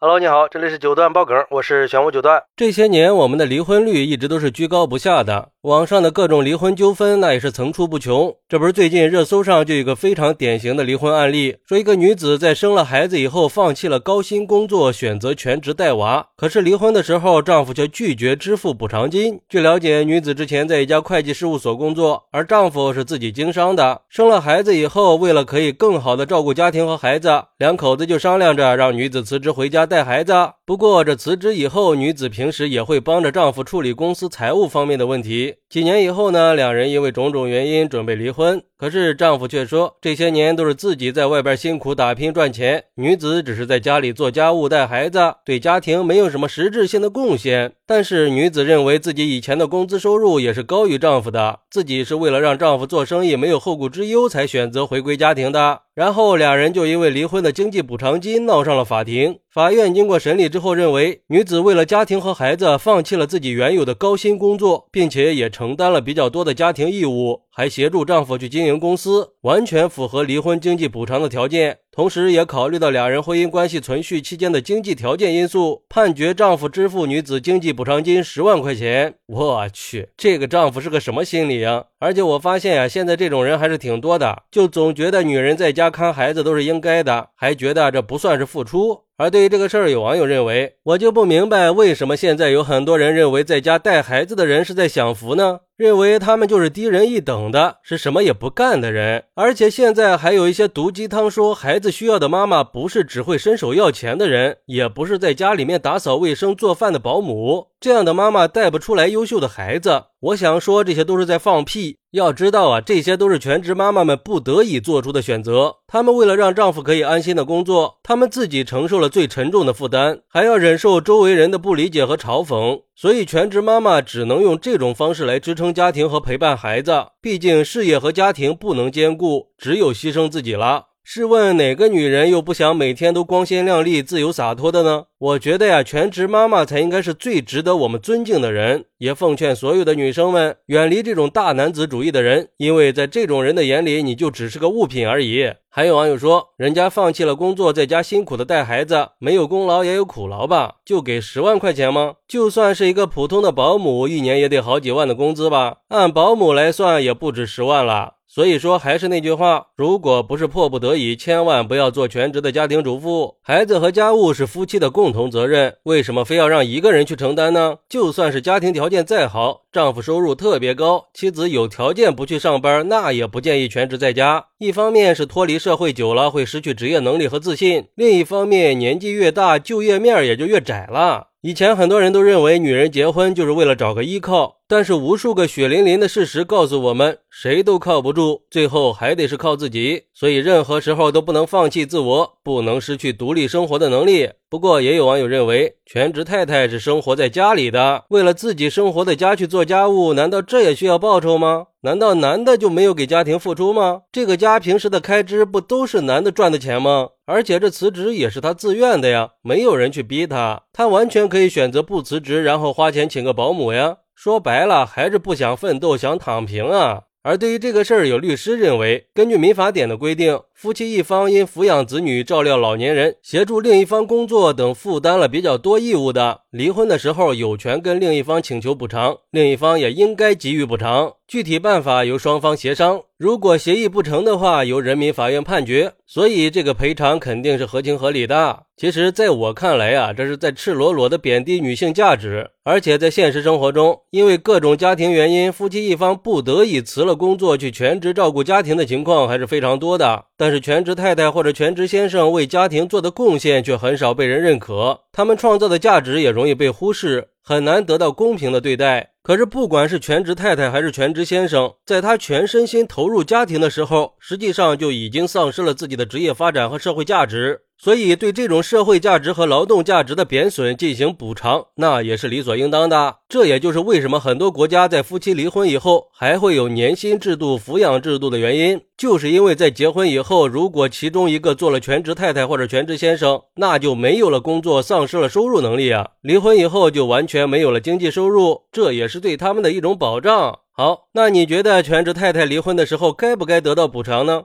Hello，你好，这里是九段爆梗，我是玄武九段。这些年，我们的离婚率一直都是居高不下的，网上的各种离婚纠纷那也是层出不穷。这不是最近热搜上就有一个非常典型的离婚案例，说一个女子在生了孩子以后，放弃了高薪工作，选择全职带娃，可是离婚的时候，丈夫却拒绝支付补偿金。据了解，女子之前在一家会计事务所工作，而丈夫是自己经商的。生了孩子以后，为了可以更好的照顾家庭和孩子，两口子就商量着让女子辞职回家带孩子。不过这辞职以后，女子平时也会帮着丈夫处理公司财务方面的问题。几年以后呢，两人因为种种原因准备离婚。可是丈夫却说，这些年都是自己在外边辛苦打拼赚钱，女子只是在家里做家务带孩子，对家庭没有什么实质性的贡献。但是女子认为自己以前的工资收入也是高于丈夫的，自己是为了让丈夫做生意没有后顾之忧才选择回归家庭的。然后俩人就因为离婚的经济补偿金闹上了法庭。法院经过审理之后认为，女子为了家庭和孩子，放弃了自己原有的高薪工作，并且也承担了比较多的家庭义务，还协助丈夫去经营公司，完全符合离婚经济补偿的条件。同时，也考虑到两人婚姻关系存续期间的经济条件因素，判决丈夫支付女子经济补偿金十万块钱。我去，这个丈夫是个什么心理啊？而且我发现呀，现在这种人还是挺多的，就总觉得女人在家看孩子都是应该的，还觉得这不算是付出。而对于这个事儿，有网友认为，我就不明白为什么现在有很多人认为在家带孩子的人是在享福呢？认为他们就是低人一等的，是什么也不干的人。而且现在还有一些毒鸡汤，说孩子需要的妈妈不是只会伸手要钱的人，也不是在家里面打扫卫生做饭的保姆。这样的妈妈带不出来优秀的孩子，我想说这些都是在放屁。要知道啊，这些都是全职妈妈们不得已做出的选择。她们为了让丈夫可以安心的工作，她们自己承受了最沉重的负担，还要忍受周围人的不理解和嘲讽。所以，全职妈妈只能用这种方式来支撑家庭和陪伴孩子。毕竟，事业和家庭不能兼顾，只有牺牲自己了。试问哪个女人又不想每天都光鲜亮丽、自由洒脱的呢？我觉得呀，全职妈妈才应该是最值得我们尊敬的人。也奉劝所有的女生们远离这种大男子主义的人，因为在这种人的眼里，你就只是个物品而已。还有网友说，人家放弃了工作，在家辛苦的带孩子，没有功劳也有苦劳吧？就给十万块钱吗？就算是一个普通的保姆，一年也得好几万的工资吧？按保姆来算，也不止十万了。所以说，还是那句话，如果不是迫不得已，千万不要做全职的家庭主妇。孩子和家务是夫妻的共同责任，为什么非要让一个人去承担呢？就算是家庭条件再好，丈夫收入特别高，妻子有条件不去上班，那也不建议全职在家。一方面是脱离社会久了会失去职业能力和自信，另一方面年纪越大，就业面也就越窄了。以前很多人都认为女人结婚就是为了找个依靠，但是无数个血淋淋的事实告诉我们，谁都靠不住，最后还得是靠自己。所以任何时候都不能放弃自我，不能失去独立生活的能力。不过也有网友认为，全职太太是生活在家里的，为了自己生活的家去做家务，难道这也需要报酬吗？难道男的就没有给家庭付出吗？这个家平时的开支不都是男的赚的钱吗？而且这辞职也是他自愿的呀，没有人去逼他，他完全可以选择不辞职，然后花钱请个保姆呀。说白了，还是不想奋斗，想躺平啊。而对于这个事儿，有律师认为，根据民法典的规定。夫妻一方因抚养子女、照料老年人、协助另一方工作等负担了比较多义务的，离婚的时候有权跟另一方请求补偿，另一方也应该给予补偿。具体办法由双方协商，如果协议不成的话，由人民法院判决。所以这个赔偿肯定是合情合理的。其实，在我看来啊，这是在赤裸裸的贬低女性价值。而且在现实生活中，因为各种家庭原因，夫妻一方不得已辞了工作去全职照顾家庭的情况还是非常多的。但但是全职太太或者全职先生为家庭做的贡献却很少被人认可，他们创造的价值也容易被忽视，很难得到公平的对待。可是不管是全职太太还是全职先生，在他全身心投入家庭的时候，实际上就已经丧失了自己的职业发展和社会价值。所以，对这种社会价值和劳动价值的贬损进行补偿，那也是理所应当的。这也就是为什么很多国家在夫妻离婚以后还会有年薪制度、抚养制度的原因，就是因为在结婚以后，如果其中一个做了全职太太或者全职先生，那就没有了工作，丧失了收入能力啊。离婚以后就完全没有了经济收入，这也是对他们的一种保障。好，那你觉得全职太太离婚的时候该不该得到补偿呢？